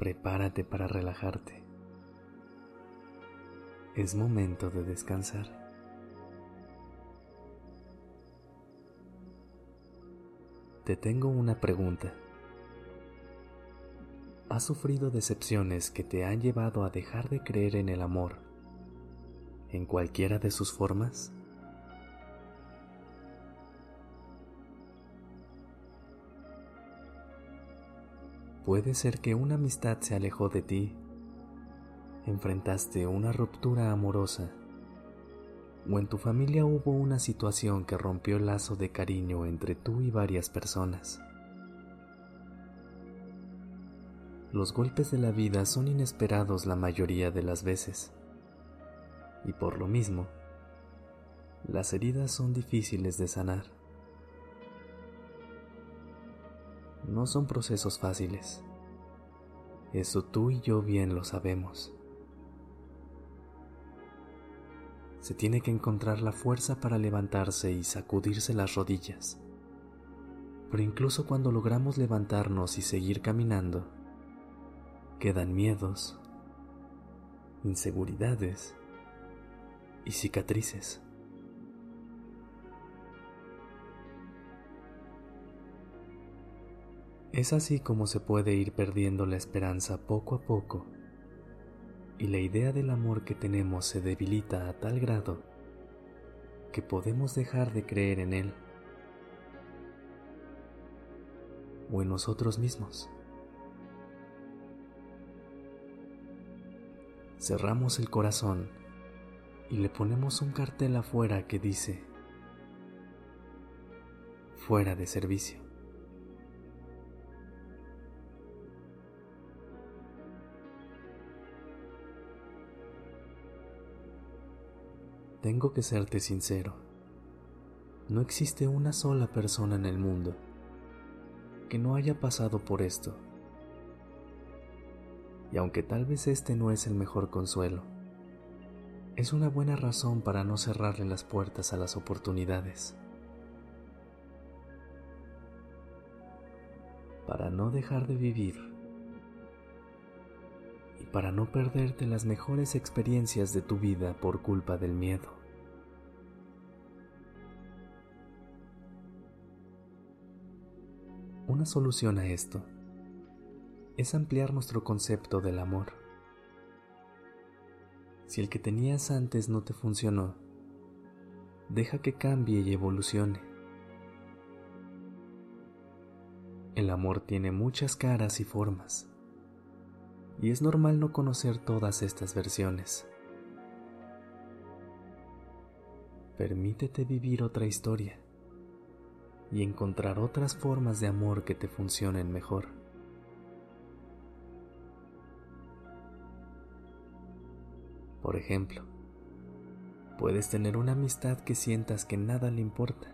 Prepárate para relajarte. Es momento de descansar. Te tengo una pregunta. ¿Has sufrido decepciones que te han llevado a dejar de creer en el amor en cualquiera de sus formas? Puede ser que una amistad se alejó de ti, enfrentaste una ruptura amorosa o en tu familia hubo una situación que rompió el lazo de cariño entre tú y varias personas. Los golpes de la vida son inesperados la mayoría de las veces y por lo mismo, las heridas son difíciles de sanar. No son procesos fáciles. Eso tú y yo bien lo sabemos. Se tiene que encontrar la fuerza para levantarse y sacudirse las rodillas. Pero incluso cuando logramos levantarnos y seguir caminando, quedan miedos, inseguridades y cicatrices. Es así como se puede ir perdiendo la esperanza poco a poco y la idea del amor que tenemos se debilita a tal grado que podemos dejar de creer en él o en nosotros mismos. Cerramos el corazón y le ponemos un cartel afuera que dice, fuera de servicio. Tengo que serte sincero. No existe una sola persona en el mundo que no haya pasado por esto. Y aunque tal vez este no es el mejor consuelo, es una buena razón para no cerrarle las puertas a las oportunidades. Para no dejar de vivir para no perderte las mejores experiencias de tu vida por culpa del miedo. Una solución a esto es ampliar nuestro concepto del amor. Si el que tenías antes no te funcionó, deja que cambie y evolucione. El amor tiene muchas caras y formas y es normal no conocer todas estas versiones. Permítete vivir otra historia y encontrar otras formas de amor que te funcionen mejor. Por ejemplo, puedes tener una amistad que sientas que nada le importa,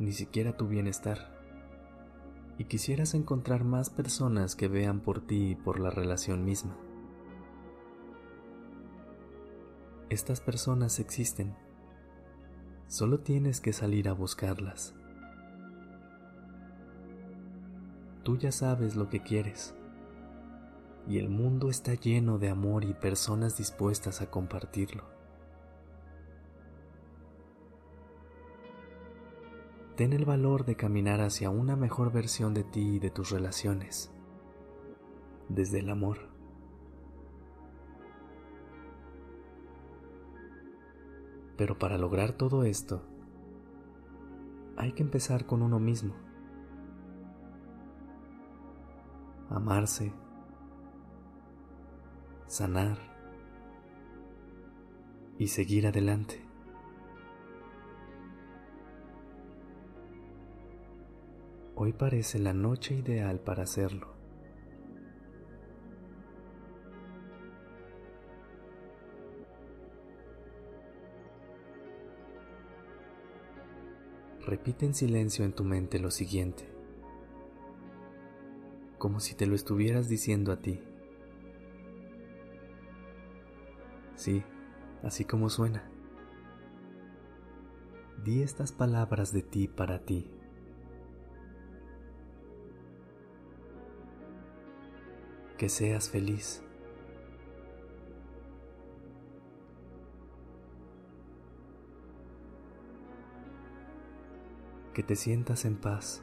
ni siquiera tu bienestar y quisieras encontrar más personas que vean por ti y por la relación misma. Estas personas existen. Solo tienes que salir a buscarlas. Tú ya sabes lo que quieres. Y el mundo está lleno de amor y personas dispuestas a compartirlo. Ten el valor de caminar hacia una mejor versión de ti y de tus relaciones, desde el amor. Pero para lograr todo esto, hay que empezar con uno mismo. Amarse, sanar y seguir adelante. Hoy parece la noche ideal para hacerlo. Repite en silencio en tu mente lo siguiente, como si te lo estuvieras diciendo a ti. Sí, así como suena. Di estas palabras de ti para ti. Que seas feliz. Que te sientas en paz.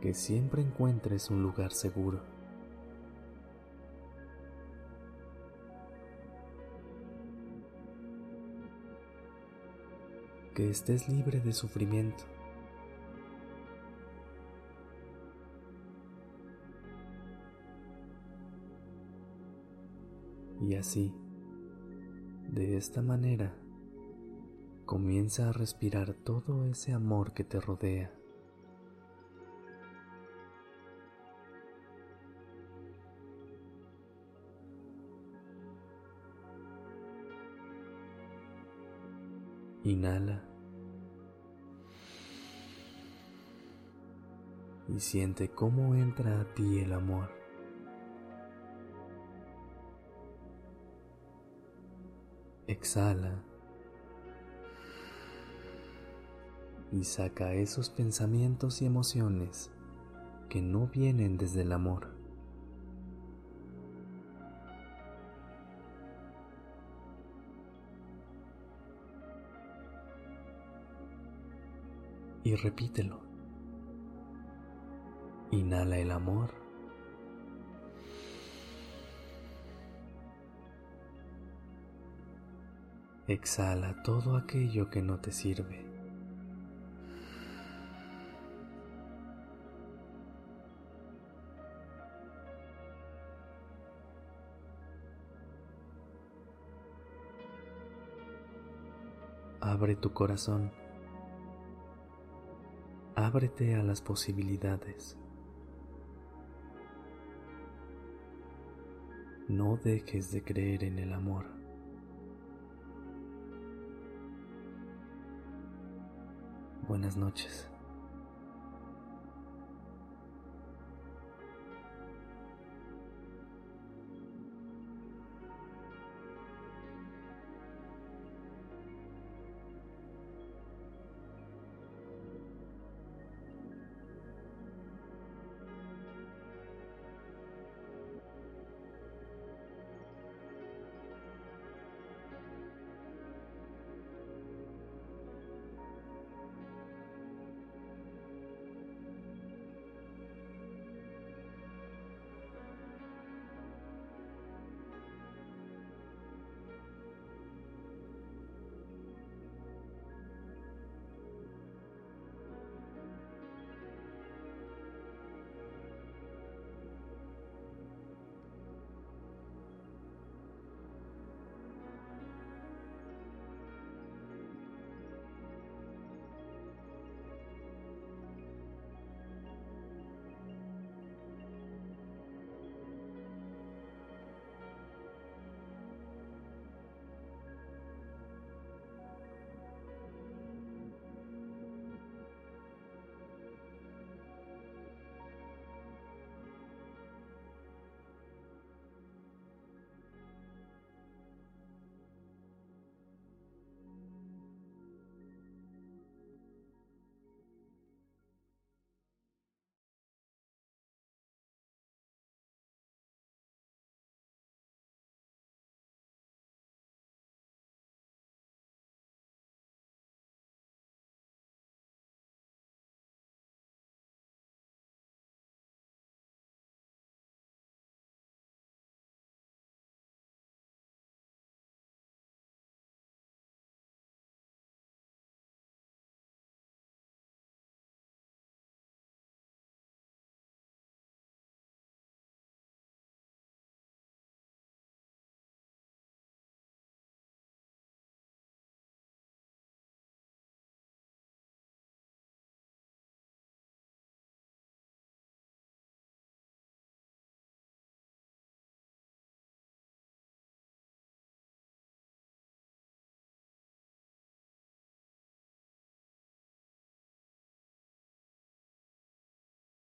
Que siempre encuentres un lugar seguro. Que estés libre de sufrimiento. Y así, de esta manera, comienza a respirar todo ese amor que te rodea. Inhala. Y siente cómo entra a ti el amor. Exhala. Y saca esos pensamientos y emociones que no vienen desde el amor. y repítelo. Inhala el amor. Exhala todo aquello que no te sirve. Abre tu corazón ábrete a las posibilidades. No dejes de creer en el amor. Buenas noches.